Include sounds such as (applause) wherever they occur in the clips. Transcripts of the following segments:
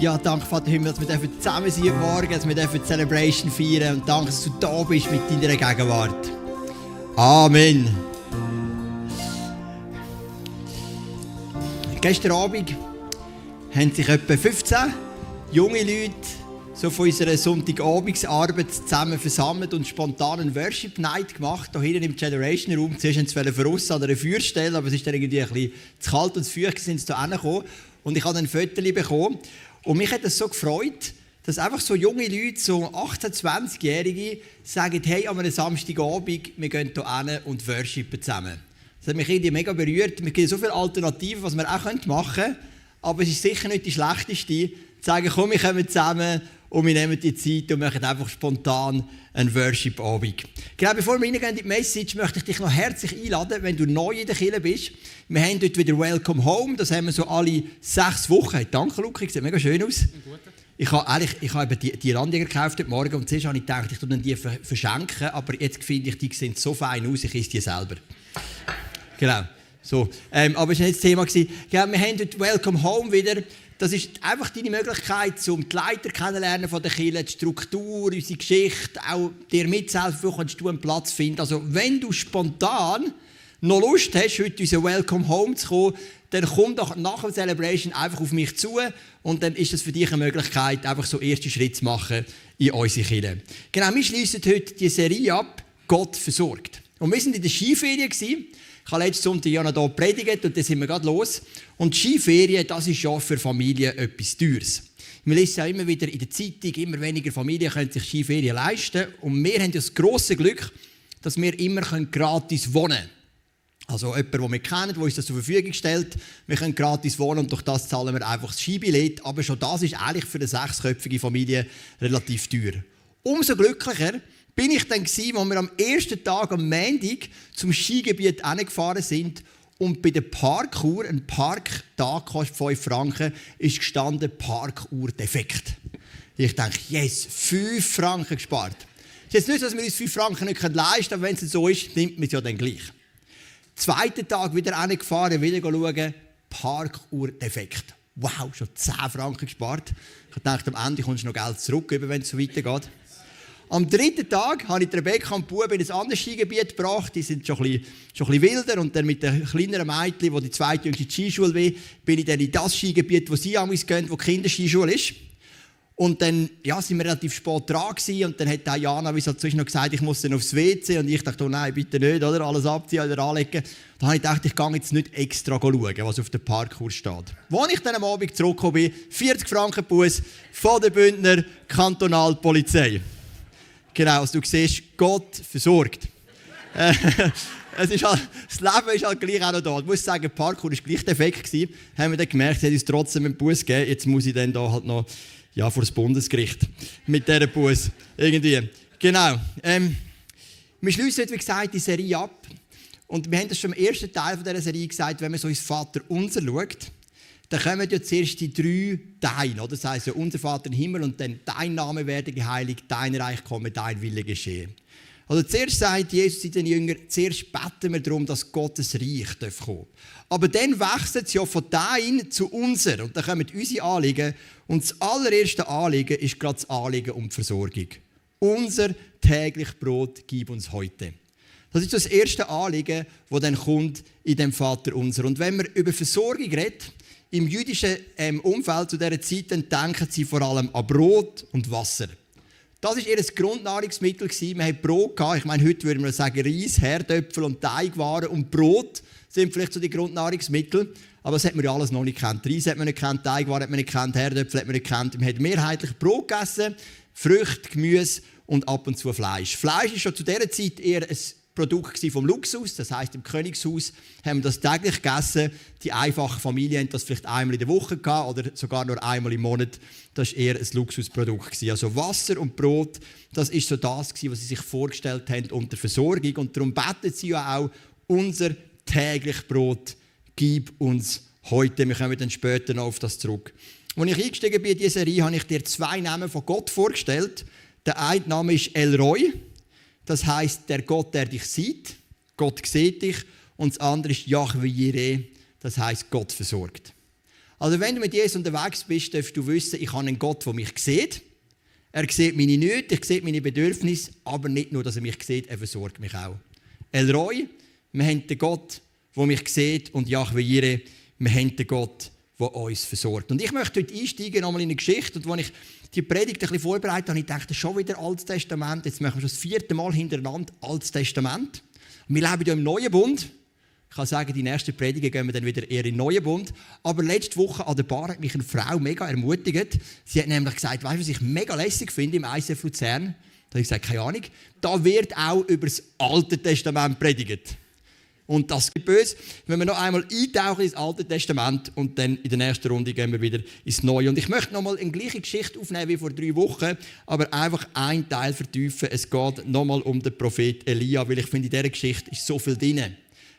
Ja, danke Vater Himmel, dass wir zusammen sein dürfen morgen, dass wir die Celebration feiern und danke, dass du da bist mit deiner Gegenwart. Amen. Gestern Abend haben sich etwa 15 junge Leute so von unserer Sonntagabendsarbeit zusammen versammelt und spontan einen Worship Night gemacht, hier hinten im Generation Room. Zuerst wollten sie voraus an einer Feuerstelle, aber es ist dann irgendwie ein bisschen zu kalt und zu feucht, sind sie da hingekommen. Und ich habe ein Foto bekommen. Und mich hat es so gefreut, dass einfach so junge Leute, so 18-, 20-Jährige, sagen, hey, an einem Samstagabend, wir gehen hier hin und worshipen zusammen. Das hat mich irgendwie mega berührt. Es gibt so viele Alternativen, was wir auch machen können. Aber es ist sicher nicht die schlechteste, zu sagen, komm, wir kommen zusammen und wir nehmen die Zeit und machen einfach spontan einen Worship-Abend. Genau, bevor wir reingehen in die Message, möchte ich dich noch herzlich einladen, wenn du neu in der Kirche bist. Wir haben dort wieder Welcome Home, das haben wir so alle sechs Wochen. Danke, Luca, sieht mega schön aus. Ich habe eigentlich ich habe die, die Randiger gekauft heute Morgen und zuerst habe ich gedacht, ich tue die verschenken, aber jetzt finde ich, die sehen so fein aus, ich esse die selber. Genau, so. Ähm, aber es war nicht das Thema. Genau, wir haben heute Welcome Home wieder. Das ist einfach deine Möglichkeit, um die Leiter kennenlernen von der Kirche, die Struktur, unsere Geschichte, auch dir mitzuhelfen, wo kannst du einen Platz finden. Also wenn du spontan noch Lust hast, heute unser Welcome Home zu kommen, dann komm doch nach der Celebration einfach auf mich zu und dann ist es für dich eine Möglichkeit, einfach so erste Schritte zu machen in unsere Kirche. Genau, wir schließen heute die Serie ab, Gott versorgt. Und wir sind in der Skiferie. Ich habe letzten Sonntag ja noch hier predigt und dann sind wir gerade los. Und Skiferien, das ist ja für Familien etwas Teures. Wir lesen ja immer wieder in der Zeitung, immer weniger Familien können sich Skiferien leisten. Und wir haben das grosse Glück, dass wir immer gratis wohnen können. Also jemand, den wir kennen, der uns das zur Verfügung stellt. Wir können gratis wohnen und durch das zahlen wir einfach das Skibillett. Aber schon das ist eigentlich für eine sechsköpfige Familie relativ teuer. Umso glücklicher bin ich dann gewesen, als wir am ersten Tag am Montag zum Skigebiet gefahren sind und bei der Parkuhr, ein Parktag kostet 5 Franken, ist gestanden Parkuhr defekt. Ich denke, yes, 5 Franken gespart. Es ist jetzt nicht, dass wir uns 5 Franken nicht leisten können, aber wenn es so ist, nimmt man es ja dann gleich. Zweiten Tag wieder gefahren, wieder schauen, Parkuhr defekt. Wow, schon 10 Franken gespart. Ich dachte, am Ende kommst du noch Geld zurück, wenn es so weitergeht. Am dritten Tag habe ich Rebecca und Bub in ein anderes Skigebiet gebracht. Die sind schon ein, bisschen, schon ein bisschen wilder. Und dann mit den kleineren Mädchen, die die zweite jüngste Skischule will, bin ich dann in das Skigebiet, wo sie an gehen, wo die Kinderskischule ist. Und dann ja, sind wir relativ spät dran gewesen, und dann hat Jana wie so noch gesagt, ich muss dann aufs WC und ich dachte, oh nein, bitte nicht, oder? alles abziehen oder anlegen. Da habe ich gedacht, ich gehe jetzt nicht extra schauen, was auf dem Parkour steht. Als ich dann am Abend zurückgekommen bin, 40 Franken Bus von der Bündner Kantonalpolizei. Genau, also du siehst, Gott versorgt. Äh, (laughs) es ist halt, das Leben ist halt gleich auch noch da. Ich muss sagen, Parkour war gleich defekt. Gewesen. Haben wir dann gemerkt, es hat uns trotzdem einen Bus gegeben. Jetzt muss ich dann da halt noch ja, vor das Bundesgericht mit dieser Bus. Irgendwie. Genau. Ähm, wir schließen heute, wie gesagt, die Serie ab. Und wir haben das schon im ersten Teil dieser Serie gesagt, wenn man so ins Vater unser schaut, dann kommen ja zuerst die drei Dein, oder? Das heißt ja, unser Vater im Himmel und dann dein Name werde geheiligt, dein Reich komme, dein Wille geschehe. Also zuerst sagt Jesus zu den Jüngern, zuerst beten wir darum, dass Gottes Reich kommen Aber dann wechselt es ja von dein zu unser und dann kommen unsere Anliegen und das allererste Anliegen ist gerade das Anliegen um die Versorgung. Unser täglich Brot gib uns heute. Das ist das erste Anliegen, das dann kommt in dem Vater unser. Und wenn man über Versorgung redet, im jüdischen ähm, Umfeld zu dieser Zeit denken sie vor allem an Brot und Wasser. Das war ihr Grundnahrungsmittel. Man hatte Brot. Gehabt. Ich meine, heute würde man sagen Reis, Herdöpfel und Teigwaren und Brot sind vielleicht so die Grundnahrungsmittel. Aber das hat man ja alles noch nicht kennt. Reis hat man nicht kennt, Teigwaren hat man nicht kennt, Herdöpfel hat man nicht kennt. Man hat mehrheitlich Brot gegessen, Früchte, Gemüse und ab und zu Fleisch. Fleisch ist schon zu dieser Zeit eher ein Produkt vom Luxus. Das heißt, im Königshaus haben wir das täglich gegessen. Die einfachen Familien haben das vielleicht einmal in der Woche gehabt oder sogar nur einmal im Monat. Das war eher ein Luxusprodukt. Also Wasser und Brot, das ist so das, was sie sich vorgestellt haben unter Versorgung. Und darum beten sie ja auch, unser täglich Brot gib uns heute. Wir kommen dann später noch auf das zurück. Als ich eingestiegen bin in diese Serie, habe ich dir zwei Namen von Gott vorgestellt. Der eine Name ist El Roy. Das heißt der Gott, der dich sieht. Gott sieht dich. Und das andere ist Yahweh Jireh. Das heißt Gott versorgt. Also wenn du mit Jesus unterwegs bist, darfst du wissen, ich habe einen Gott, der mich sieht. Er sieht meine Nöte, er sieht meine Bedürfnisse, aber nicht nur, dass er mich sieht, er versorgt mich auch. El Roy, wir haben den Gott, der mich sieht, und Yahweh Jireh, wir haben den Gott, der uns versorgt. Und ich möchte heute einsteigen nochmal in eine Geschichte, und als ich die Predigt ein bisschen vorbereitet habe, ich dachte, schon wieder Altes Testament, jetzt machen wir schon das vierte Mal hintereinander Altes Testament. Wir leben ja im Neuen Bund. Ich kann sagen, die nächsten Predigen gehen wir dann wieder eher in den Neuen Bund. Aber letzte Woche an der Bar hat mich eine Frau mega ermutigt. Sie hat nämlich gesagt, weißt du, was ich mega lässig finde im ICF Luzern? Da habe ich gesagt, keine Ahnung. Da wird auch über das Alte Testament predigt. Und das böse, wenn wir noch einmal eintauchen ins Alte Testament und dann in der nächsten Runde gehen wir wieder ins Neue. Und ich möchte noch mal eine gleiche Geschichte aufnehmen wie vor drei Wochen, aber einfach einen Teil vertiefen. Es geht noch mal um den Prophet Elia, weil ich finde, in dieser Geschichte ist so viel drin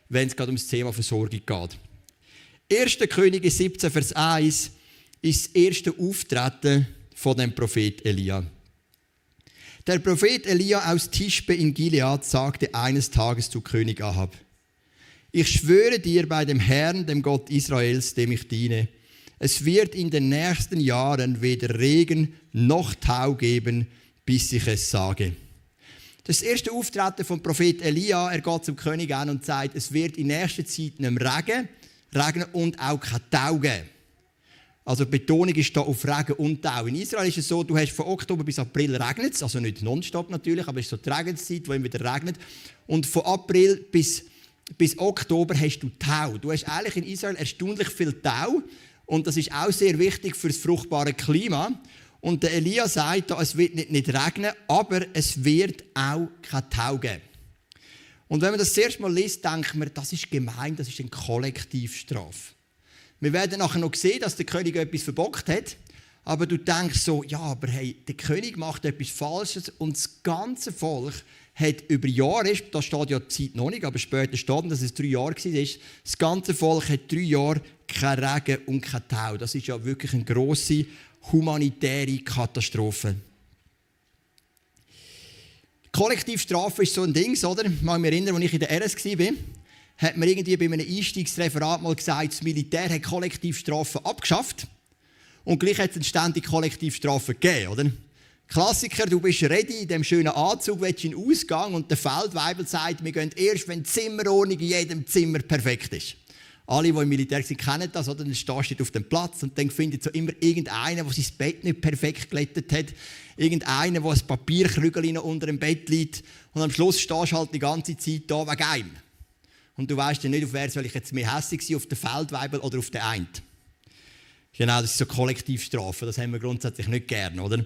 wenn es gerade um das Thema Versorgung geht. 1. Könige 17, Vers 1 ist das erste Auftreten von dem Prophet Elia. Der Prophet Elia aus Tischbe in Gilead sagte eines Tages zu König Ahab: Ich schwöre dir bei dem Herrn, dem Gott Israels, dem ich diene, es wird in den nächsten Jahren weder Regen noch Tau geben, bis ich es sage. Das erste Auftreten vom Prophet Elia. Er geht zum König an und sagt, es wird in nächster Zeit nicht Regen, regnen und auch kein Tau geben. Also die Betonung ist da auf Regen und Tau. In Israel ist es so, du hast von Oktober bis April regnet also nicht nonstop natürlich, aber es ist so die Regenszeit, wo immer wieder regnet. Und von April bis, bis Oktober hast du Tau. Du hast eigentlich in Israel erstaunlich viel Tau und das ist auch sehr wichtig für das fruchtbare Klima. Und der Elia sagt, es wird nicht, nicht regnen, aber es wird auch kein Tau geben. Und wenn man das zuerst mal liest, denkt man, das ist gemein, das ist eine Kollektivstrafe. Wir werden nachher noch sehen, dass der König etwas verbockt hat. Aber du denkst so, ja, aber hey, der König macht etwas Falsches und das ganze Volk hat über Jahre, da steht ja die Zeit noch nicht, aber später steht, dass es drei Jahre war, das ganze Volk hat drei Jahre kein Regen und kein Tau. Das ist ja wirklich eine grosse humanitäre Katastrophe. Kollektivstrafe ist so ein Ding, oder? Ich kann mich erinnern, als ich in der RS war, hat man irgendwie bei einem Einstiegsreferat mal gesagt, das Militär hat Kollektivstrafen abgeschafft. Und gleich hat es eine ständige Kollektivstrafe gegeben, oder? Klassiker, du bist ready in dem schönen Anzug, willst in den Ausgang und der Feldweibel sagt, wir gehen erst, wenn die Zimmerordnung in jedem Zimmer perfekt ist. Alle, die im Militär sind, kennen das, oder? Dann stehst du auf dem Platz und dann findet so immer irgendeiner, der sein Bett nicht perfekt glättet hat. Irgendeiner, der ein Papierkrügel unter dem Bett liegt. Und am Schluss stehst du halt die ganze Zeit da wegen einem. Und du weißt ja nicht, auf wer soll ich jetzt mehr hässlich sein, auf den Feldweibel oder auf den Eint. Genau, das ist so Kollektivstrafe. Das haben wir grundsätzlich nicht gern, oder?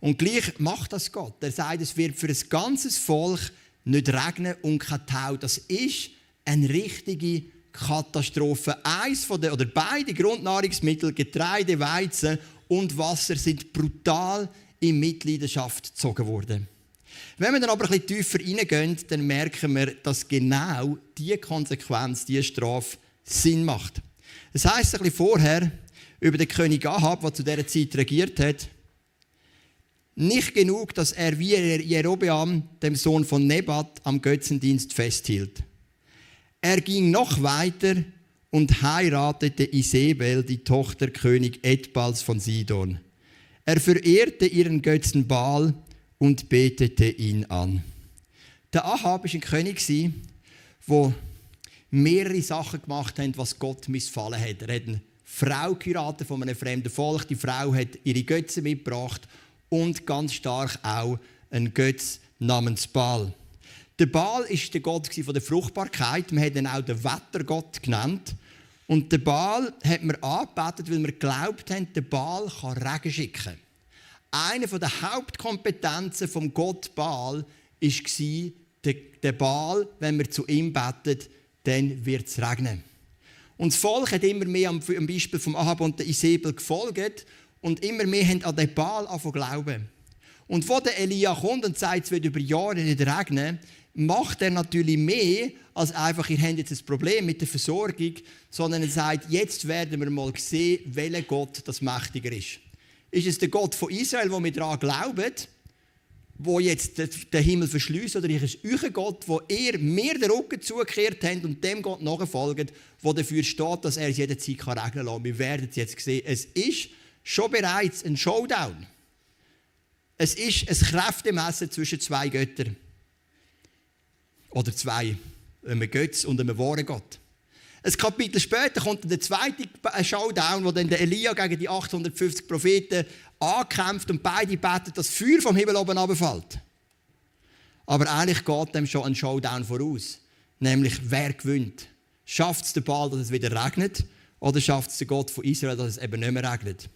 Und gleich macht das Gott. Er sagt, es wird für ein ganzes Volk nicht regnen und kein Tau. Das ist eine richtige Katastrophe. Eins von den, oder beide Grundnahrungsmittel, Getreide, Weizen und Wasser, sind brutal in Mitleidenschaft gezogen worden. Wenn wir dann aber ein bisschen tiefer reingehen, dann merken wir, dass genau diese Konsequenz, diese Strafe Sinn macht. Es heißt ein bisschen vorher über den König Ahab, der zu dieser Zeit regiert hat, nicht genug, dass er wie Jerobeam, dem Sohn von Nebat, am Götzendienst festhielt. Er ging noch weiter und heiratete Isabel, die Tochter König Edbals von Sidon. Er verehrte ihren Götzen Baal und betete ihn an. Der Ahab war ein König, der mehrere Sachen gemacht hat, was Gott missfallen hat. Er hat eine Frau von einem fremden Volk. Die Frau hat ihre Götze mitgebracht und ganz stark auch einen Götz namens Baal. Der Baal war der Gott der Fruchtbarkeit. Man hat ihn auch den Wettergott genannt. Und der Baal hat man angebetet, weil wir geglaubt haben, der Baal kann Regen schicken. Eine der Hauptkompetenzen vom Gott Baal war, der Baal, wenn wir zu ihm betet, dann wird es regnen. Und das Volk hat immer mehr am Beispiel von Ahab und der Isabel gefolgt und immer mehr haben an den Baal glauben. Und wo der Elia kommt und sagt, es wird über Jahre nicht regnen, macht er natürlich mehr als einfach, ihr habt jetzt ein Problem mit der Versorgung, sondern er sagt, jetzt werden wir mal sehen, welcher Gott das mächtiger ist. Ist es der Gott von Israel, wo wir daran glauben, wo jetzt den Himmel verschließt, oder ist es euer Gott, wo ihr mir den Rücken zugekehrt habt und dem Gott nachfolgt, wo dafür steht, dass er es jederzeit regeln kann. Wir werden es jetzt sehen. Es ist schon bereits ein Showdown. Es ist ein Kräftemessen zwischen zwei Göttern. Oder zwei, einem Götz und einem wahren Gott. Ein Kapitel später kommt der zweite Showdown, wo dann der Elia gegen die 850 Propheten ankämpft und beide beten, dass Feuer vom Himmel oben runterfällt. Aber eigentlich geht dem schon ein Showdown voraus. Nämlich, wer gewinnt? Schafft es der Ball, dass es wieder regnet? Oder schafft es der Gott von Israel, dass es eben nicht mehr regnet?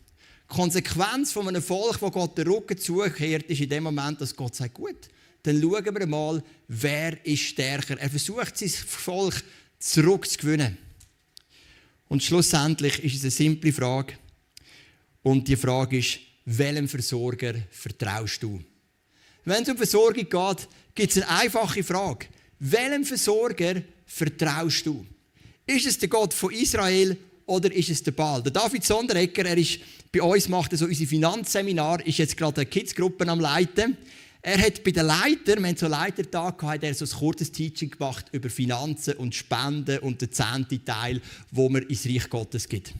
Die Konsequenz von einem Volk, wo Gott den Rücken zukehrt, ist in dem Moment, dass Gott sagt, gut, dann schauen wir mal, wer ist stärker. Er versucht, sein Volk zurückzugewinnen. Und schlussendlich ist es eine simple Frage. Und die Frage ist, welchem Versorger vertraust du? Wenn es um Versorgung geht, gibt es eine einfache Frage. Welchem Versorger vertraust du? Ist es der Gott von Israel oder ist es der Baal? Der David Sonderegger, er ist bei uns macht so unser Finanzseminar, ist jetzt gerade eine Kidsgruppe am Leiten. Er hat bei den Leitern, wir haben so einen Leitertag gehabt, er so ein kurzes Teaching gemacht über Finanzen und Spenden und den zehnten Teil, wo man ins Reich Gottes gibt.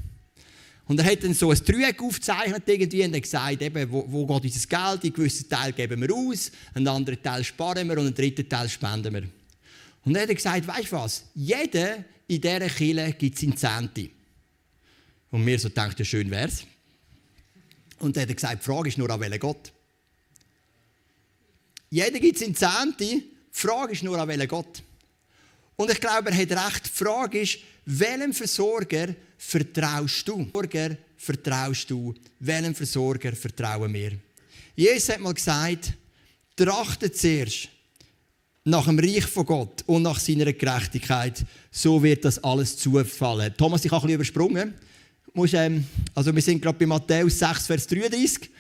Und er hat dann so ein Dreieck aufgezeichnet irgendwie und hat gesagt, eben, wo, wo geht unser Geld? Einen gewissen Teil geben wir aus, einen anderen Teil sparen wir und einen dritten Teil spenden wir. Und er hat gesagt, weißt du was? Jeder in dieser Kirche gibt seinen Zehnte. Und mir so denkt, ja schön wär's. Und er hat gesagt, die Frage ist nur, an welchen Gott. Jeder gibt seinen Zehnte. Die Frage ist nur, an welchen Gott. Und ich glaube, er hat recht. Die Frage ist, welchem Versorger vertraust du? Versorger vertraust du? Welchem Versorger vertrauen wir? Jesus hat mal gesagt, trachtet zuerst nach dem Reich von Gott und nach seiner Gerechtigkeit, so wird das alles zufallen. Thomas, ich habe ein bisschen übersprungen. Ähm, also wir sind gerade bei Matthäus 6, Vers 33.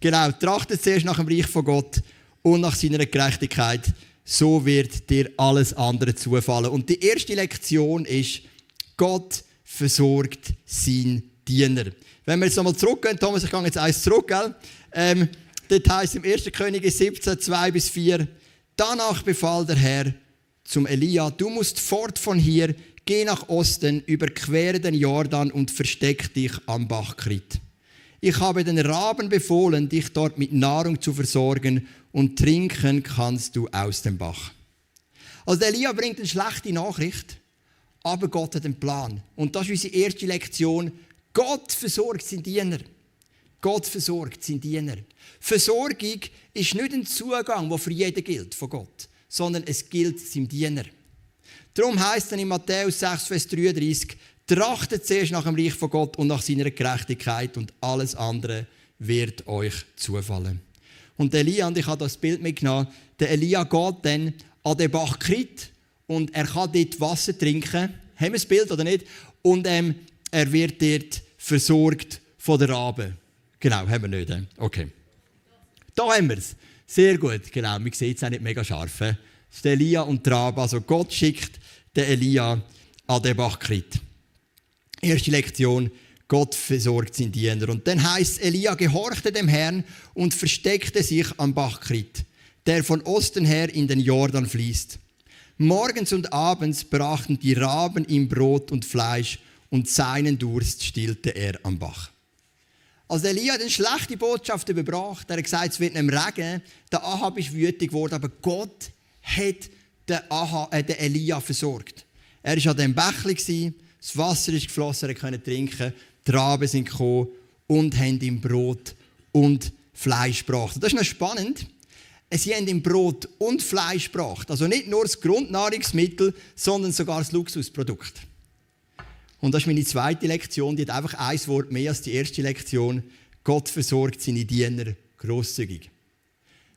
Genau, trachtet zuerst nach dem Reich von Gott und nach seiner Gerechtigkeit, so wird dir alles andere zufallen. Und die erste Lektion ist, Gott versorgt sein Diener. Wenn wir jetzt nochmal zurückgehen, Thomas, ich gehe jetzt eins zurück, gell? Ähm, dort heißt im 1. Könige 17, 2 bis 4, danach befahl der Herr zum Elia, du musst fort von hier, geh nach Osten, überquere den Jordan und versteck dich am Bach Krit. Ich habe den Raben befohlen, dich dort mit Nahrung zu versorgen und trinken kannst du aus dem Bach. Also Elia bringt eine schlechte Nachricht, aber Gott hat einen Plan. Und das ist unsere erste Lektion. Gott versorgt seinen Diener. Gott versorgt seinen Diener. Versorgung ist nicht ein Zugang, der für jeden gilt von Gott, sondern es gilt seinem Diener. Darum heißt es in Matthäus 6, Vers 33, trachtet zuerst nach dem Reich von Gott und nach seiner Gerechtigkeit und alles andere wird euch zufallen. Und Elia, und ich habe das Bild mitgenommen, der Elia geht dann an den Bach Krit und er kann dort Wasser trinken. Haben wir das Bild oder nicht? Und ähm, er wird dort versorgt von der Rabe. Genau, haben wir nicht. Okay. Da haben wir es. Sehr gut, genau. Man sieht es auch nicht mega scharf. Der Elia und die Rabe. Also Gott schickt den Elia an den Bach Krit. Erste Lektion. Gott versorgt seinen Diener. Und dann heißt Elia gehorchte dem Herrn und versteckte sich am Bach Krit, der von Osten her in den Jordan fließt. Morgens und abends brachten die Raben ihm Brot und Fleisch und seinen Durst stillte er am Bach. Als Elia eine schlechte Botschaft überbracht, er hat gesagt, es wird nicht Regen, der Ahab ist wütig geworden, aber Gott hat den, Ahab, äh, den Elia versorgt. Er war an dem Bächli, das Wasser ist geflossen, er konnte trinken die Raben sind gekommen und haben ihm Brot und Fleisch gebracht. Das ist noch spannend. Sie haben ihm Brot und Fleisch gebracht. Also nicht nur das Grundnahrungsmittel, sondern sogar das Luxusprodukt. Und das ist meine zweite Lektion. Die hat einfach ein Wort mehr als die erste Lektion. Gott versorgt seine Diener großzügig.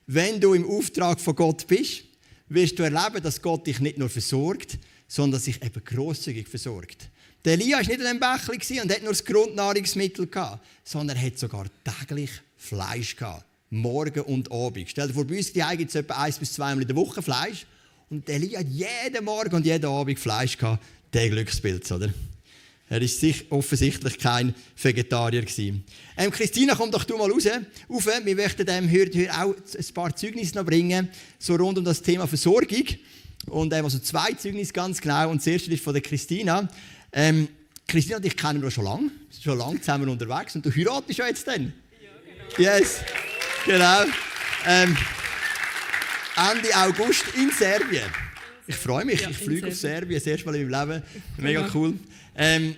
Wenn du im Auftrag von Gott bist, wirst du erleben, dass Gott dich nicht nur versorgt, sondern sich eben großzügig versorgt. Der Elia war nicht in dem Bächli und hat nur das Grundnahrungsmittel gehabt, sondern er hat sogar täglich Fleisch gehabt. Morgen und Abend. Stell dir vor, bei uns die gibt es etwa eins bis zweimal in der Woche Fleisch. Und der Elia hat jeden Morgen und jeden Abend Fleisch gehabt. Der Glücksbild, oder? Er war sich offensichtlich kein Vegetarier. Ähm, Christina, komm doch du mal raus. Auf. Wir möchten dem heute auch ein paar Zeugnisse noch bringen, so rund um das Thema Versorgung. Und ähm, also zwei Zeugnisse ganz genau. Und das erste ist von der Christina. Ähm, Christina und ich kennen wir schon lange. Wir sind schon lange zusammen unterwegs. Und du heiratest ja jetzt dann. Ja, genau. Yes, genau. Ähm, Ende August in Serbien. Ich freue mich, ja, ich fliege auf Serbien, das erste Mal in meinem Leben. Mega cool. Ähm,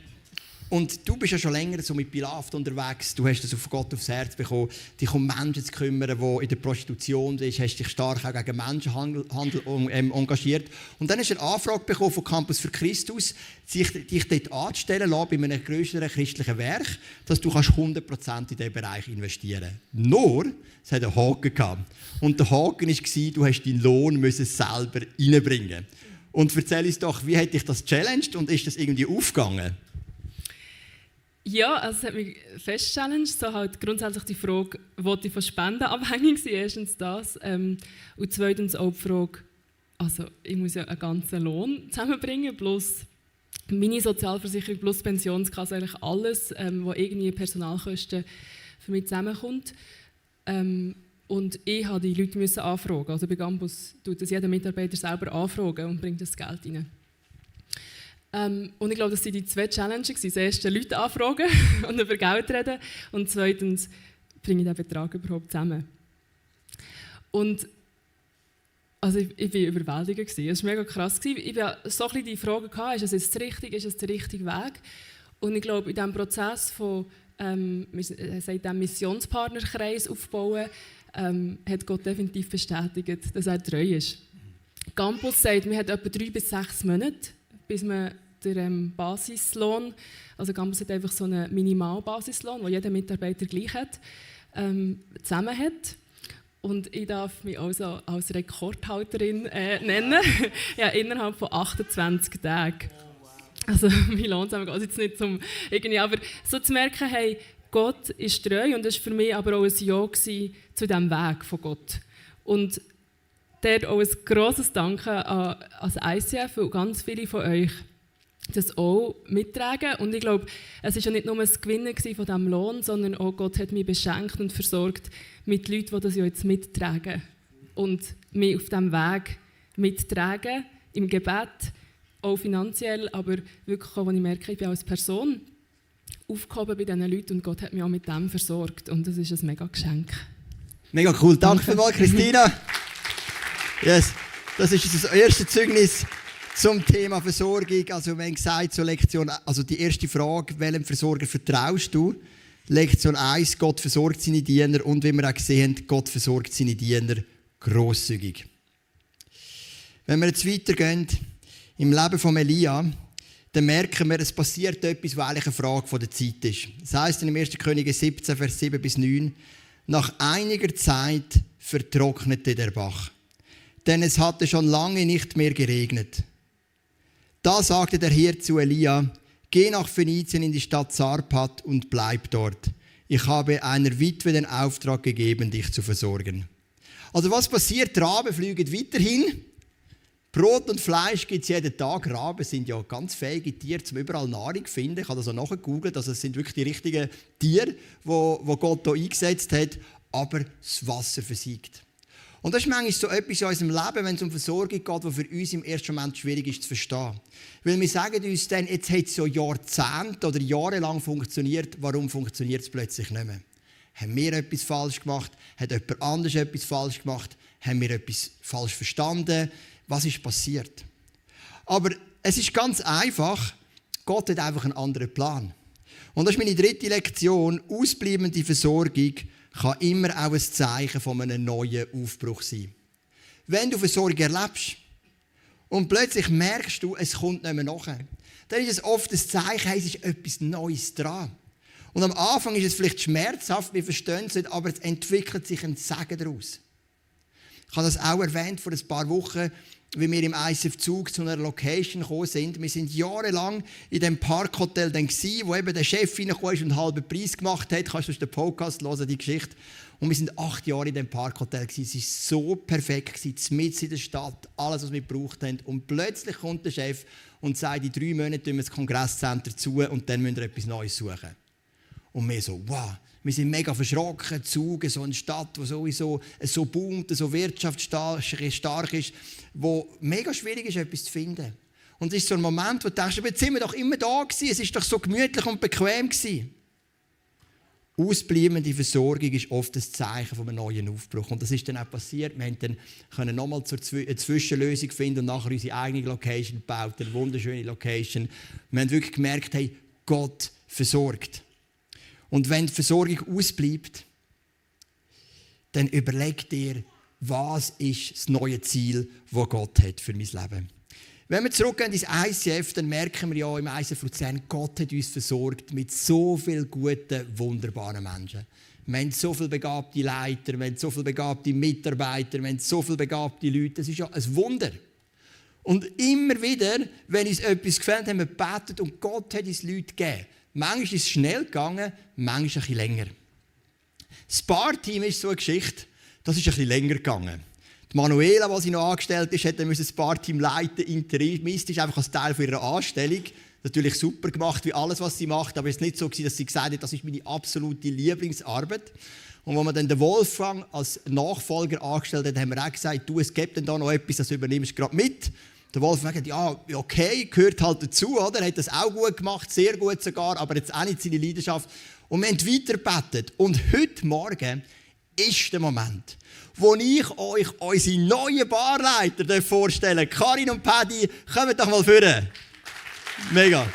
und du bist ja schon länger so mit Pilaft unterwegs. Du hast das auf Gott aufs Herz bekommen, dich um Menschen zu kümmern, die in der Prostitution sind. Du hast dich stark auch gegen Menschenhandel ähm, engagiert. Und dann hast du eine Anfrage bekommen von Campus für Christus, dich, dich dort anzustellen bei einem größeren christlichen Werk, dass du 100% in diesen Bereich investieren kannst. Nur, es hat einen Haken gehabt. Und der Haken war, du hast deinen Lohn müssen selber reinbringen Und erzähl uns doch, wie hat dich das challenged und ist das irgendwie aufgegangen? Ja, also es hat mich fest challenged, so halt grundsätzlich die Frage, wollte ich von Spenden abhängig sein, erstens das. Ähm, und zweitens auch die Frage, also ich muss ja einen ganzen Lohn zusammenbringen, plus meine Sozialversicherung, plus Pensionskasse, eigentlich alles, ähm, wo irgendwie Personalkosten für mich zusammenkommt. Ähm, und ich musste die Leute müssen anfragen. Also bei Gambus tut das jeder Mitarbeiter selber anfragen und bringt das Geld rein. Ähm, und ich glaube, das waren die zwei Challenges. Das erste, Leute anfragen (laughs) und über Geld reden. Und zweitens, bringe ich den Betrag überhaupt zusammen. Und also ich, ich war überwältigt. Es war mega krass. Ich hatte so ein die Frage, ist es jetzt richtig, ist es der richtige Weg? Und ich glaube, in diesem Prozess von ähm, dem Missionspartnerkreis aufbauen, ähm, hat Gott definitiv bestätigt, dass er treu ist. Campus sagt, man hat etwa drei bis sechs Monate, bis man der ähm, Basislohn, also Campus hat einfach so einen Minimalbasislohn, den jeder Mitarbeiter gleich hat, ähm, zusammen hat. Und ich darf mich also als Rekordhalterin äh, nennen. (laughs) ja, innerhalb von 28 Tagen. Also mein Lohn geht jetzt nicht zum irgendwie, aber so zu merken, hey, Gott ist treu und das war für mich aber auch ein Ja zu diesem Weg von Gott. Und dort auch ein grosses Danke an, an das ICF und ganz viele von euch, das auch mittragen. Und ich glaube, es war ja nicht nur das Gewinnen von diesem Lohn, sondern auch Gott hat mich beschenkt und versorgt mit Leuten, die das ja jetzt mittragen. Und mich auf diesem Weg mittragen, im Gebet, auch finanziell, aber wirklich auch, wenn ich merke, ich bin als Person aufgehoben bei diesen Leuten und Gott hat mich auch mit dem versorgt. Und das ist ein mega Geschenk. Mega cool. Danke vielmals, Christina. (laughs) Yes. Das ist das erste Zeugnis zum Thema Versorgung, also haben gesagt, so Lektion, also die erste Frage, welchem Versorger vertraust du? Lektion 1, Gott versorgt seine Diener und wie wir auch gesehen haben, Gott versorgt seine Diener grosszügig. Wenn wir jetzt weitergehen im Leben von Elia, dann merken wir, es passiert etwas, was eigentlich eine Frage der Zeit ist. Das heißt in 1. Könige 17, Vers 7 bis 9, nach einiger Zeit vertrocknete der Bach, denn es hatte schon lange nicht mehr geregnet. Da sagte der Hirt zu Elia, geh nach Phönizien in die Stadt Sarpat und bleib dort. Ich habe einer Witwe den Auftrag gegeben, dich zu versorgen. Also was passiert? Raben fliegen weiterhin. Brot und Fleisch gibt es jeden Tag. Raben sind ja ganz fähige Tiere, um überall Nahrung zu finden. Ich habe das auch nachgegoogelt. Also es sind wirklich die richtigen Tiere, wo Gott hier eingesetzt hat. Aber das Wasser versiegt. Und das ist manchmal so etwas in unserem Leben, wenn es um Versorgung geht, was für uns im ersten Moment schwierig ist zu verstehen. Weil wir sagen uns dann, jetzt hat es so Jahrzehnte oder jahrelang funktioniert, warum funktioniert es plötzlich nicht mehr? Haben wir etwas falsch gemacht? Hat jemand anderes etwas falsch gemacht? Haben wir etwas falsch verstanden? Was ist passiert? Aber es ist ganz einfach, Gott hat einfach einen anderen Plan. Und das ist meine dritte Lektion, ausbleibende Versorgung kann immer auch ein Zeichen von einem neuen Aufbruch sein. Wenn du Versorgung erlebst und plötzlich merkst du, es kommt nicht mehr nach, dann ist es oft ein Zeichen, es ist etwas Neues dran. Und am Anfang ist es vielleicht schmerzhaft, wir verstehen es nicht, aber es entwickelt sich ein Segen daraus. Ich habe das auch erwähnt vor ein paar Wochen. Wie wir im ISF Zug zu einer Location gekommen sind. Wir sind jahrelang in dem Parkhotel dann gewesen, wo eben der Chef reingekommen ist und einen halben Preis gemacht hat. Kannst du den Podcast hören, die Geschichte. Und wir sind acht Jahre in dem Parkhotel gewesen. Es war so perfekt gewesen, mitten in der Stadt, alles, was wir gebraucht haben. Und plötzlich kommt der Chef und sagt, in drei Monaten tun wir das Kongresscenter zu und dann müssen wir etwas Neues suchen. Und wir so, wow, wir sind mega verschrocken, Zug, so eine Stadt, die sowieso so boomt, so wirtschaftsstark ist, wo mega schwierig ist, etwas zu finden. Und es ist so ein Moment, wo du denkst, jetzt sind wir doch immer da gewesen, es ist doch so gemütlich und bequem gewesen. Ausbleibende Versorgung ist oft das Zeichen von einem neuen Aufbruch. Und das ist dann auch passiert. Wir können dann nochmal eine Zwischenlösung finden und nachher unsere eigene Location gebaut, eine wunderschöne Location. Wir haben wirklich gemerkt, hey, Gott versorgt. Und wenn die Versorgung ausbleibt, dann überleg dir, was ist das neue Ziel, das Gott hat für mein Leben. Wenn wir zurückgehen ins ICF, dann merken wir ja im ICF Luzern, Gott hat uns versorgt mit so vielen guten, wunderbaren Menschen. Wir haben so viele begabte Leiter, wir haben so viele begabte Mitarbeiter, wir haben so viele begabte Leute. Das ist ja ein Wunder. Und immer wieder, wenn uns etwas gefällt, haben wir gebetet und Gott hat uns Leute gegeben. Manchmal ist es schnell gegangen, manchmal bisschen länger. Das Barteam ist so eine Geschichte, das ist bisschen länger gegangen. Die Manuela, die sie noch angestellt ist, hätte das Barteam leiten, interimistisch, einfach als Teil ihrer Anstellung. Natürlich super gemacht, wie alles, was sie macht, aber es war nicht so, dass sie gesagt hat, das ist meine absolute Lieblingsarbeit. Und als man dann den Wolfgang als Nachfolger angestellt hat, haben wir auch gesagt, du, es gibt dann da noch etwas, das übernimmst du gerade mit. Der Wolf sagt, ja, okay, gehört halt dazu, oder? Er hat das auch gut gemacht, sehr gut sogar, aber jetzt auch nicht seine Leidenschaft. Und wir haben weitergebetet. Und heute Morgen ist der Moment, wo ich euch unsere neuen Barleiter vorstellen Karin und Paddy, kommt doch mal vor. Mega.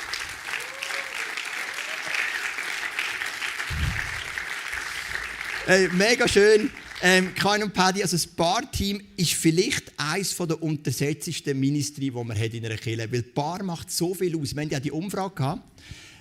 Hey, mega schön. Ähm, Kain und Paddy, also das Bar-Team ist vielleicht eines der untersetztesten Ministry, die man hat in einer Kirche hat. Weil Bar macht so viel aus. Wir hatten ja die Umfrage, gehabt,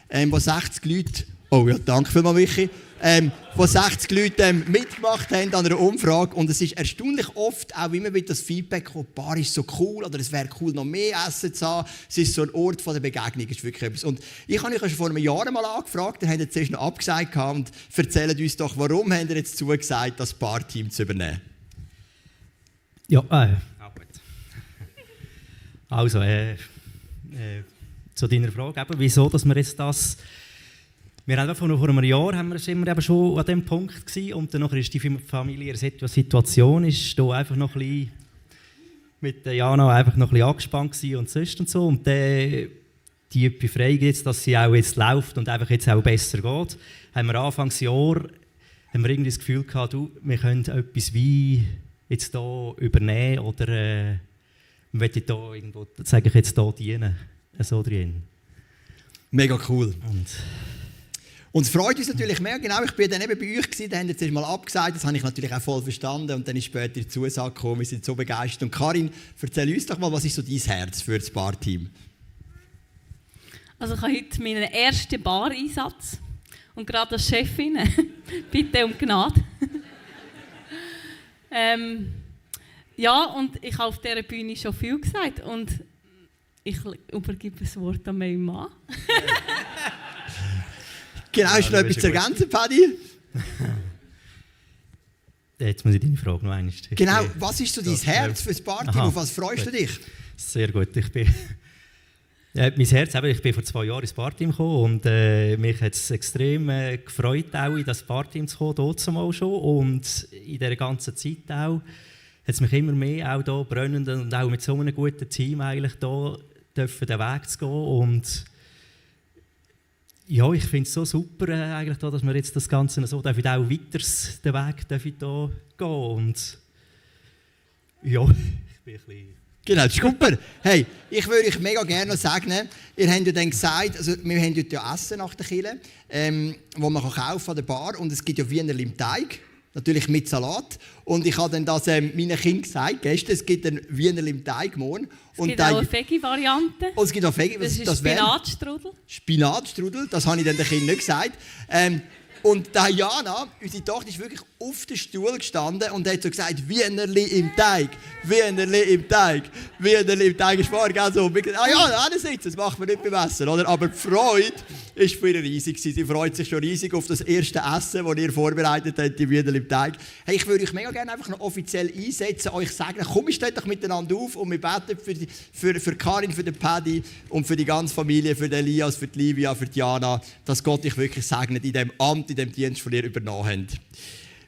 ähm, wo 60 Leute Oh ja, danke vielmals, Michi. Ähm, wo 60 Leute ähm, mitgemacht haben an einer Umfrage. Und es ist erstaunlich oft auch immer wieder das Feedback gekommen, die Bar ist so cool oder es wäre cool, noch mehr Essen zu haben. Es ist so ein Ort von der Begegnung. Ist wirklich etwas. Und ich habe euch schon vor einem Jahr mal angefragt, dann habt ihr zuerst noch abgesagt und erzählt uns doch, warum habt ihr jetzt zugesagt, das Barteam zu übernehmen? Ja, äh, also, äh, äh, zu deiner Frage, eben, wieso dass wir jetzt das wir haben vor, vor einem Jahr haben wir, sind wir eben schon an dem Punkt gewesen, und dann ist die familiäre Situation ist. Da einfach noch ein bisschen mit Jana einfach noch ein bisschen angespannt gewesen und sonst und so. Und dann die Befreiung jetzt, dass sie auch jetzt läuft und einfach jetzt auch besser geht, haben wir Anfangsjahr haben wir irgendwie das Gefühl gehabt, du, wir können etwas wie jetzt hier übernehmen oder äh, wir wollen hier irgendwo, sage ich jetzt, hier dienen, so drin. Mega cool. Und und es freut uns natürlich mehr. Genau, ich bin dann eben bei euch gewesen, da haben jetzt mal abgesagt, das habe ich natürlich auch voll verstanden und dann ist später die Zusage gekommen, wir sind so begeistert. Und Karin, erzähl uns doch mal, was ist so dein Herz für das Barteam? Also ich habe heute meinen ersten Bar-Einsatz und gerade als Chefin, (laughs) bitte um Gnade. (laughs) ähm, ja, und ich habe auf dieser Bühne schon viel gesagt und ich übergebe das Wort an meinen Mann. (laughs) Genau, hast du noch etwas zu ergänzen, Paddy? Jetzt muss ich deine Frage noch einmal stellen. Genau, was ist so dein Herz für das Party? Auf was freust du dich? Sehr gut, ich bin... (laughs) Ja, mein Herz, eben, ich bin vor zwei Jahren ins Barteam gekommen und äh, mich hat es extrem äh, gefreut, auch in das Barteam zu kommen, dort zumal schon. Und in dieser ganzen Zeit auch hat es mich immer mehr auch da brennend und auch mit so einem guten Team eigentlich da dürfen den Weg zu gehen und ja, ich finde es so super, äh, eigentlich da, dass wir jetzt das Ganze so ich auch weiter den Weg ich da gehen und ja, (laughs) ich bin ein bisschen Genau, super. Hey, ich würde euch mega gerne noch sagen, ihr habt ja dann gesagt, also wir haben dort ja Essen nach der Kille, ähm, wo man kann an der Bar und es gibt ja Wiener im Teig. Natürlich mit Salat. Und ich habe dann das ähm, meinen Kindern gesagt, gestern, es gibt einen Wiener im Teig morgen. Es gibt auch eine Veggie-Variante. Und es gibt auch Veggie. Das ist das Spinatstrudel. Spinatstrudel, das habe ich dann den Kindern nicht gesagt. Ähm, Und Diana, unsere Tochter, ist wirklich auf dem Stuhl gestanden und hat so gesagt, Wienerli im Teig, Wienerli im Teig, Wienerli im Teig. Ist vorher so, ah ja, da sitzen, das macht man nicht beim Essen, oder? Aber die Freude war für ihr riesig. Sie freut sich schon riesig auf das erste Essen, das ihr vorbereitet habt, die Wienerli im Teig. Hey, ich würde euch mega gerne einfach noch offiziell einsetzen, euch sagen, komm, steht doch miteinander auf und wir beten für, die, für, für Karin, für den Paddy und für die ganze Familie, für den Elias, für die Livia, für Diana, dass Gott dich wirklich segnet in dem Amt, in dem Dienst von dir übernommen haben.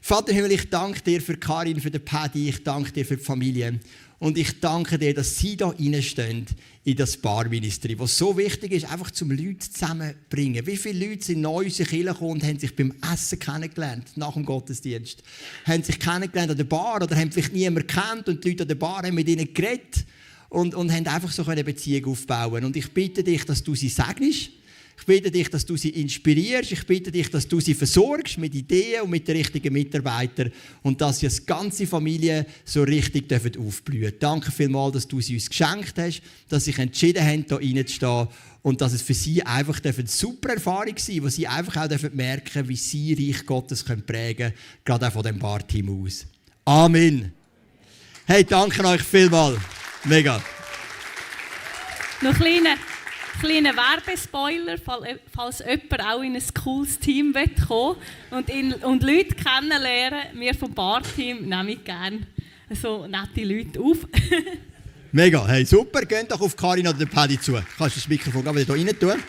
Vater Himmel, ich danke dir für Karin, für den Paddy, ich danke dir für die Familie. Und ich danke dir, dass sie da reinstehen in das Barministry, was so wichtig ist, einfach zum Leute zusammenzubringen. Wie viele Leute sind neu in unsere Kirche und haben sich beim Essen kennengelernt, nach dem Gottesdienst? Haben sich kennengelernt an der Bar oder haben vielleicht niemand kennt und die Leute an der Bar haben mit ihnen geredet und, und haben einfach so eine Beziehung aufbauen. Und ich bitte dich, dass du sie segnest ich bitte dich, dass du sie inspirierst. Ich bitte dich, dass du sie versorgst mit Ideen und mit den richtigen Mitarbeitern und dass sie als ganze Familie so richtig aufblühen dürfen. Danke vielmals, dass du sie uns geschenkt hast, dass sie sich entschieden haben, hier reinzustehen und dass es für sie einfach eine super Erfahrung sein wo sie einfach auch merken wie sie Reich Gottes prägen können, gerade auch von dem Barteam aus. Amen. Hey, danke euch vielmals. Mega. Noch kleine kleiner Werbespoiler, falls jemand auch in ein cooles Team kommen und, in, und Leute kennenlernen. Wir vom Bar-Team nehmen gerne so nette Leute auf. (laughs) Mega, hey, super. Geht doch auf Karin oder den Paddy zu. Kannst du das Mikrofon wieder hier rein tun?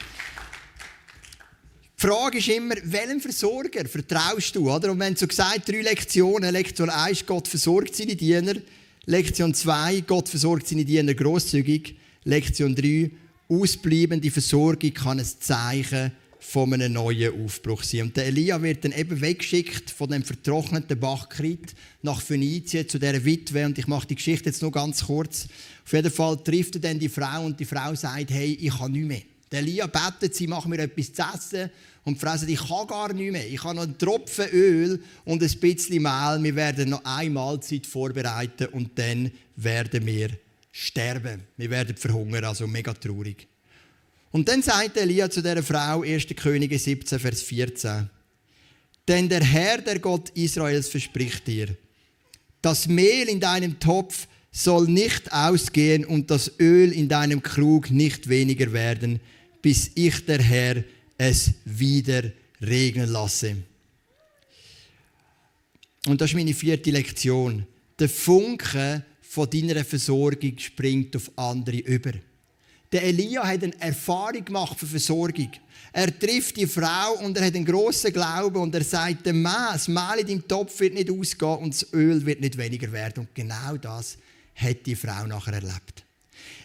Die Frage ist immer, welchem Versorger vertraust du? Oder? Und wenn so gesagt, drei Lektionen. Lektion 1, Gott versorgt seine Diener. Lektion 2, Gott versorgt seine Diener großzügig. Lektion 3, ausbleibende Versorgung kann ein Zeichen von einem neuen Aufbruch sein. Und der Elia wird dann eben weggeschickt von dem vertrockneten Bach Krit nach Phönizien zu der Witwe. Und ich mache die Geschichte jetzt nur ganz kurz. Auf jeden Fall trifft er dann die Frau und die Frau sagt, hey, ich habe nichts mehr. Der Elia betet, sie machen mir etwas zu essen. Und die Frau sagt, ich kann gar nichts mehr. Ich habe noch einen Tropfen Öl und ein bisschen Mehl. Wir werden noch eine Mahlzeit vorbereiten und dann werden wir sterben. Wir werden verhungern, also mega traurig. Und dann sagt Elia zu der Frau, 1. Könige 17, Vers 14, denn der Herr, der Gott Israels, verspricht dir, das Mehl in deinem Topf soll nicht ausgehen und das Öl in deinem Krug nicht weniger werden, bis ich, der Herr, es wieder regnen lasse. Und das ist meine vierte Lektion. Der Funke von deiner Versorgung springt auf andere über. Der Elia hat eine Erfahrung gemacht für Versorgung. Er trifft die Frau und er hat einen grossen Glauben und er sagt, der das Mehl in deinem Topf wird nicht ausgehen und das Öl wird nicht weniger werden. Und genau das hat die Frau nachher erlebt.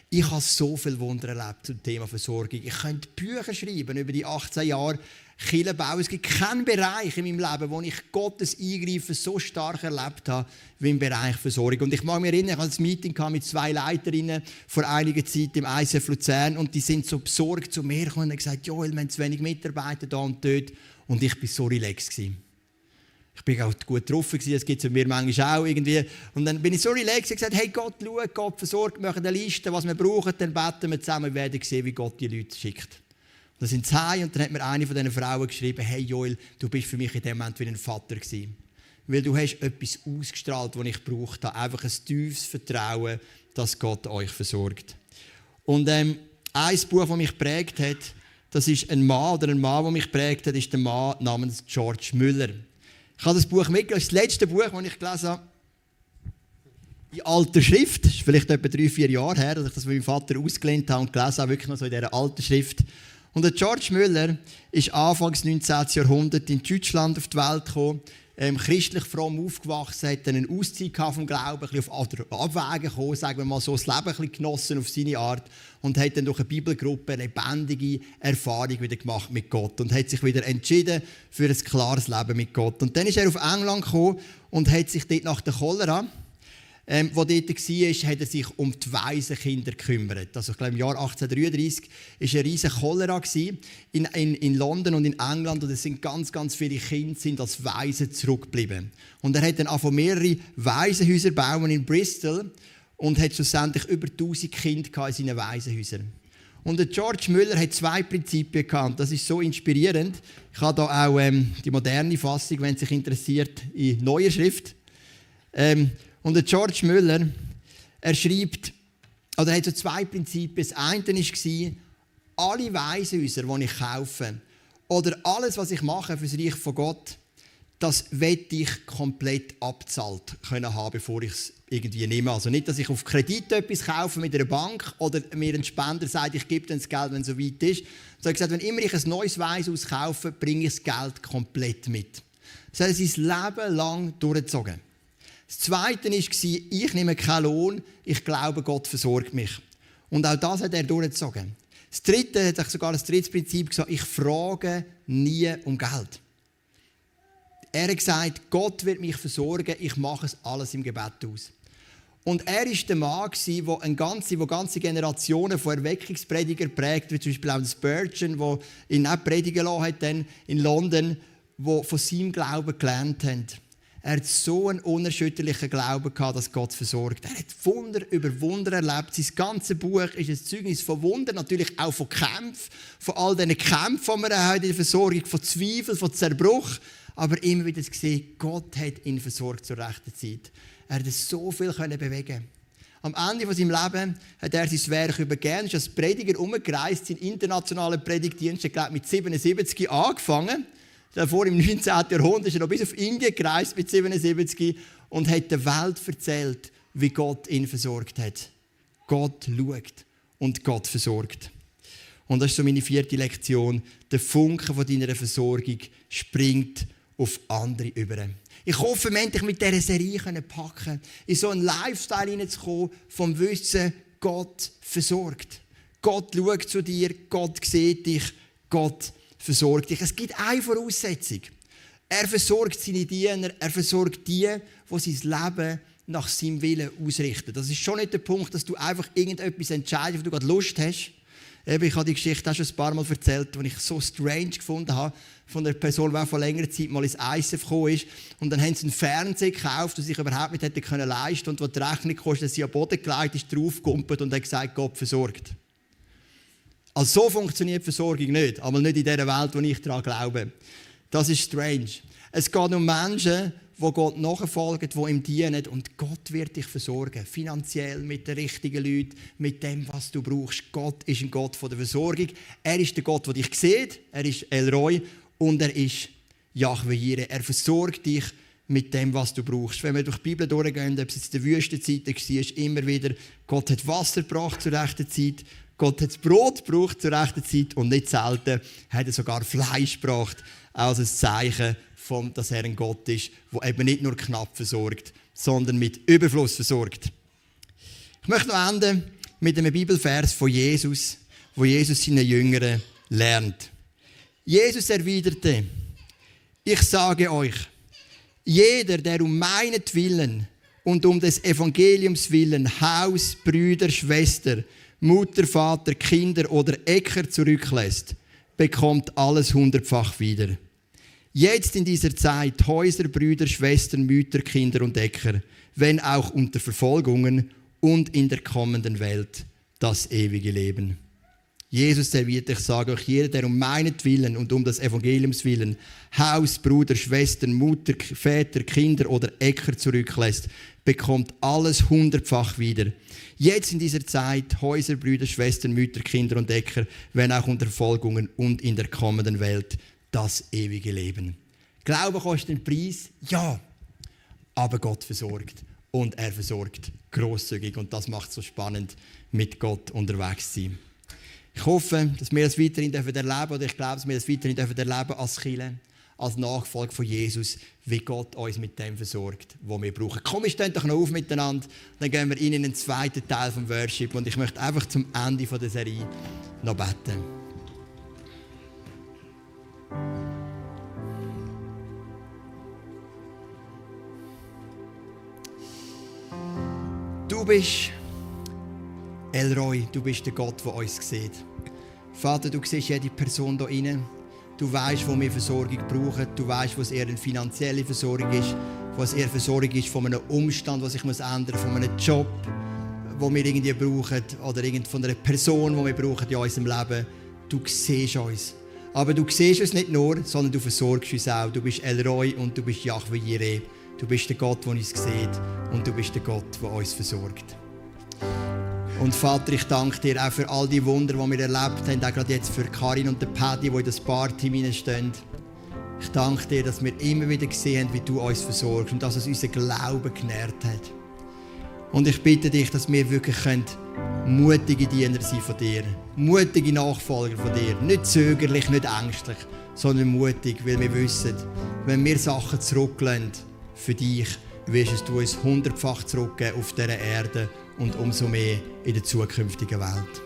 Ich habe so viel Wunder erlebt zum Thema Versorgung. Ich könnte Bücher schreiben über die 18 Jahre Kirchenbau. Es gibt keinen Bereich in meinem Leben, wo ich Gottes Eingreifen so stark erlebt habe, wie im Bereich Versorgung. Und ich mag mich erinnern, ich hatte ein Meeting mit zwei Leiterinnen vor einiger Zeit im ICF Luzern und die sind so besorgt zu mir gekommen und haben gesagt, Joel, wir haben zu wenig Mitarbeiter da und dort. Und ich war so relaxed. Ich bin auch gut drauf, das gibt es mir manchmal auch irgendwie. Und dann bin ich so relaxed und gesagt, hey Gott, schau, Gott versorgt, wir machen eine Liste, was wir brauchen, dann beten wir zusammen und werden sehen, wie Gott die Leute schickt. Dann sind sie und dann hat mir eine von diesen Frauen geschrieben, hey Joel, du bist für mich in dem Moment wie ein Vater gewesen. Weil du hast etwas ausgestrahlt, was ich braucht habe. Einfach ein tiefes Vertrauen, dass Gott euch versorgt. Und ähm, ein Buch, das mich prägt hat, das ist ein Mann oder ein Mann, der mich prägt hat, ist der Mann namens George Müller. Ich habe das Buch mitgebracht, das ist das letzte Buch, das ich gelesen habe. Die alte Schrift, das ist vielleicht etwa drei, vier Jahre her, dass ich das von meinem Vater ausgelehnt habe und gelesen habe, wirklich noch so in dieser alten Schrift. Und der George Müller ist Anfangs 19. Jahrhundert in Deutschland auf die Welt gekommen, ähm, christlich fromm aufgewachsen, hat dann einen Auszeit vom Glauben, ein bisschen auf Abwägen gekommen, sagen wir mal so, das Leben ein bisschen genossen auf seine Art und hat dann durch eine Bibelgruppe eine lebendige Erfahrung wieder gemacht mit Gott und hat sich wieder entschieden für ein klares Leben mit Gott. Und dann ist er auf England gekommen und hat sich dort nach der Cholera ähm, wo dort war, hat er sich um die Waisenkinder gekümmert. Also ich glaube, im Jahr 1833 war eine riesige Cholera in, in, in London und in England und es sind ganz, ganz viele Kinder sind als Waisen zurückgeblieben. Und er hat dann auch mehrere Waisenhäuser bauen in Bristol und hat schlussendlich über 1000 Kinder in seinen Waisenhäusern. Und der George Müller hat zwei Prinzipien gehabt. Das ist so inspirierend. Ich habe da auch ähm, die moderne Fassung, wenn es sich interessiert, in neuer Schrift. Ähm, und der George Müller, er schreibt, oder er hat so zwei Prinzipien. Das eine war, alle Weishäuser, die ich kaufe, oder alles, was ich mache für das Reich von Gott, das wette ich komplett abzahlt können haben, bevor ich es irgendwie nehme. Also nicht, dass ich auf Kredit etwas kaufe mit einer Bank oder mir ein Spender sagt, ich gebe dann das Geld, wenn es so weit ist. Sondern gesagt, wenn immer ich ein neues Weißhaus kaufe, bringe ich das Geld komplett mit. Das hat er sein Leben lang durchgezogen. Das Zweite war, ich nehme keinen Lohn, ich glaube, Gott versorgt mich. Und auch das hat er durchgezogen. Das Dritte, hat sogar das dritte Prinzip gesagt, ich frage nie um Geld. Er hat gesagt, Gott wird mich versorgen, ich mache es alles im Gebet aus. Und er war der Mann, der eine ganze, wo ganze Generationen von Erweckungspredigern prägt, wie zum Beispiel auch Spurgeon, der ihn auch predigen lassen hat, in London, die von seinem Glauben gelernt haben. Er hat so einen unerschütterlichen Glauben gehabt, dass Gott versorgt. Er hat Wunder über Wunder erlebt. Sein ganzes Buch ist ein Zeugnis von Wunder, natürlich auch von Kämpfen, von all diesen Kämpfen, die man hat in der Versorgung, von Zweifel, von Zerbruch aber immer wieder gesehen, Gott hat ihn versorgt zur rechten Zeit. Er hat so viel bewegen am Ende von seinem Leben hat er sein Werk übergeben, ist als Prediger umgereist, sein internationaler Predigtdienst mit 77 angefangen. Davor im (laughs) 19. Jahrhundert ist er noch bis auf Indien gereist mit 77 und hat der Welt erzählt, wie Gott ihn versorgt hat. Gott schaut und Gott versorgt. Und das ist so meine vierte Lektion. Der Funke von deiner Versorgung springt auf andere über. Ich hoffe, wir endlich mit dieser Serie packen in so einen Lifestyle hineinzukommen, vom Wissen, Gott versorgt. Gott schaut zu dir, Gott sieht dich, Gott versorgt dich. Es gibt eine Voraussetzung. Er versorgt seine Diener, er versorgt die, die sein Leben nach seinem Willen ausrichten. Das ist schon nicht der Punkt, dass du einfach irgendetwas entscheidest, wo du gerade Lust hast. ich habe die Geschichte auch schon ein paar Mal erzählt, die ich so strange gefunden habe von einer Person, die vor längerer Zeit mal ins ISF gekommen ist. Und dann haben sie einen Fernseher gekauft, den sie sich überhaupt nicht hätte können leisten Und wo die Rechnung kostet, dass sie am Boden gelegt ist, draufgekumpelt und hat gesagt, Gott versorgt. Also so funktioniert Versorgung nicht, aber nicht in der Welt, wo ich daran glaube. Das ist strange. Es geht um Menschen, die Gott nachfolgen, die ihm dienen und Gott wird dich versorgen. Finanziell, mit den richtigen Leuten, mit dem, was du brauchst. Gott ist ein Gott der Versorgung. Er ist der Gott, der dich sieht. Er ist El Roy und er ist Yahweh Jireh. Er versorgt dich mit dem, was du brauchst. Wenn wir durch die Bibel durchgehen, ob es jetzt in der Wüstenzeit war, immer wieder, Gott hat Wasser gebracht zur rechten Zeit, Gott hat das Brot gebraucht zur rechten Zeit und nicht selten hat er sogar Fleisch gebracht, als ein Zeichen, von, dass er ein Gott ist, der eben nicht nur knapp versorgt, sondern mit Überfluss versorgt. Ich möchte noch enden mit einem Bibelvers von Jesus, wo Jesus seinen Jüngeren lernt. Jesus erwiderte, ich sage euch, jeder, der um meinetwillen und um des Evangeliums willen Haus, Brüder, Schwester, Mutter, Vater, Kinder oder Äcker zurücklässt, bekommt alles hundertfach wieder. Jetzt in dieser Zeit Häuser, Brüder, Schwestern, Mütter, Kinder und Äcker, wenn auch unter Verfolgungen und in der kommenden Welt das ewige Leben. Jesus serviert, ich sage euch, jeder, der um meinetwillen und um das Evangeliums willen Haus, Bruder, Schwestern, Mutter, Väter, Kinder oder Äcker zurücklässt, bekommt alles hundertfach wieder. Jetzt in dieser Zeit Häuser, Brüder, Schwestern, Mütter, Kinder und Äcker, wenn auch unter Verfolgungen und in der kommenden Welt das ewige Leben. Glaube kostet einen Preis, ja, aber Gott versorgt und er versorgt großzügig und das macht es so spannend, mit Gott unterwegs zu sein. Ich hoffe, dass wir das weiterhin erleben dürfen, oder ich glaube, dass wir das weiterhin erleben dürfen als Chile, als Nachfolger von Jesus, wie Gott uns mit dem versorgt, was wir brauchen. Komm, wir stehen doch noch auf miteinander, dann gehen wir in den zweiten Teil vom Worship und ich möchte einfach zum Ende der Serie noch beten. Du bist Elroy, du bist der Gott, der uns sieht. Vater, du siehst jede Person hier rein. Du weißt, wo wir Versorgung brauchen. Du weißt, was eher eine finanzielle Versorgung ist, was eher Versorgung ist von einem Umstand, was ändern muss, von einem Job, die wir irgendwie brauchen oder von einer Person, die wir brauchen in unserem Leben. Du siehst uns. Aber du siehst uns nicht nur, sondern du versorgst uns auch. Du bist El Roy und du bist Yahweh Jireh. Du bist der Gott, der uns sieht und du bist der Gott, der uns versorgt. Und Vater, ich danke dir auch für all die Wunder, die wir erlebt haben, auch gerade jetzt für Karin und Paddy, die in das Barteam stehen. Ich danke dir, dass wir immer wieder gesehen haben, wie du uns versorgst und dass es unseren Glauben genährt hat. Und ich bitte dich, dass wir wirklich mutige Diener sein von dir. Mutige Nachfolger von dir. Nicht zögerlich, nicht ängstlich, sondern mutig, weil wir wissen, wenn wir Sachen zurücklehnen für dich, wirst du uns hundertfach zurückgeben auf dieser Erde und umso mehr in der zukünftigen Welt.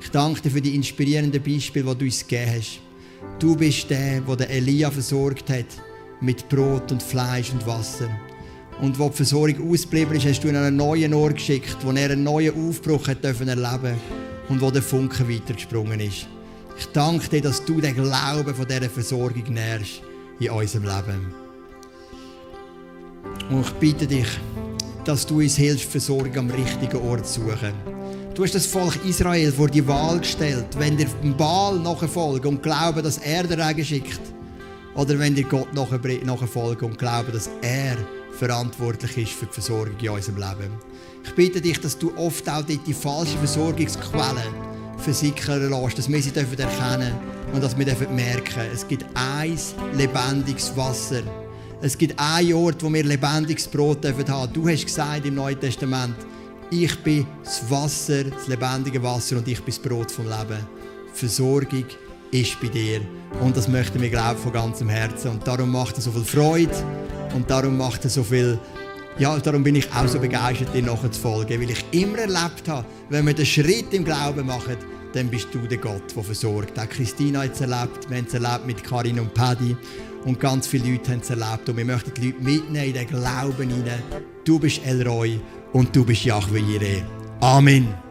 Ich danke dir für die inspirierenden Beispiele, die du uns gegeben hast. Du bist der, der Elia versorgt hat mit Brot und Fleisch und Wasser. Und wo die Versorgung ausgeblieben ist, hast du an einen neuen Ort geschickt, wo er einen neuen Aufbruch hat erleben durfte und wo der Funke weitergesprungen ist. Ich danke dir, dass du den Glauben von dieser Versorgung nährst in unserem Leben. Und ich bitte dich, dass du uns hilfst, Versorgung am richtigen Ort zu suchen. Du hast das Volk Israel vor die Wahl gestellt, wenn dir dem Baal nachfolgen und glauben, dass er den Regen schickt, oder wenn dir Gott nachfolgen und glauben, dass er verantwortlich ist für die Versorgung in unserem Leben. Ich bitte dich, dass du oft auch die falschen Versorgungsquellen versickern lässt, dass wir sie erkennen dürfen und dass wir merken, es gibt ein lebendiges Wasser es gibt einen Ort, wo wir lebendiges Brot haben dürfen. Du hast gesagt im Neuen Testament, ich bin das Wasser, das lebendige Wasser und ich bin das Brot vom Leben. Versorgung ist bei dir. Und das möchten wir glauben von ganzem Herzen. Und darum macht es so viel Freude und darum macht es so viel ja, darum bin ich auch so begeistert, dir nachzufolgen, weil ich immer erlebt habe, wenn wir den Schritt im Glauben machen, dann bist du der Gott, der versorgt. Auch Christina hat es erlebt, wir haben es erlebt mit Karin und Paddy. Und ganz viele Leute haben es erlebt. Und wir möchten die Leute mitnehmen in den Glauben hinein. Du bist El Roy und du bist Yahweh Jireh. Amen.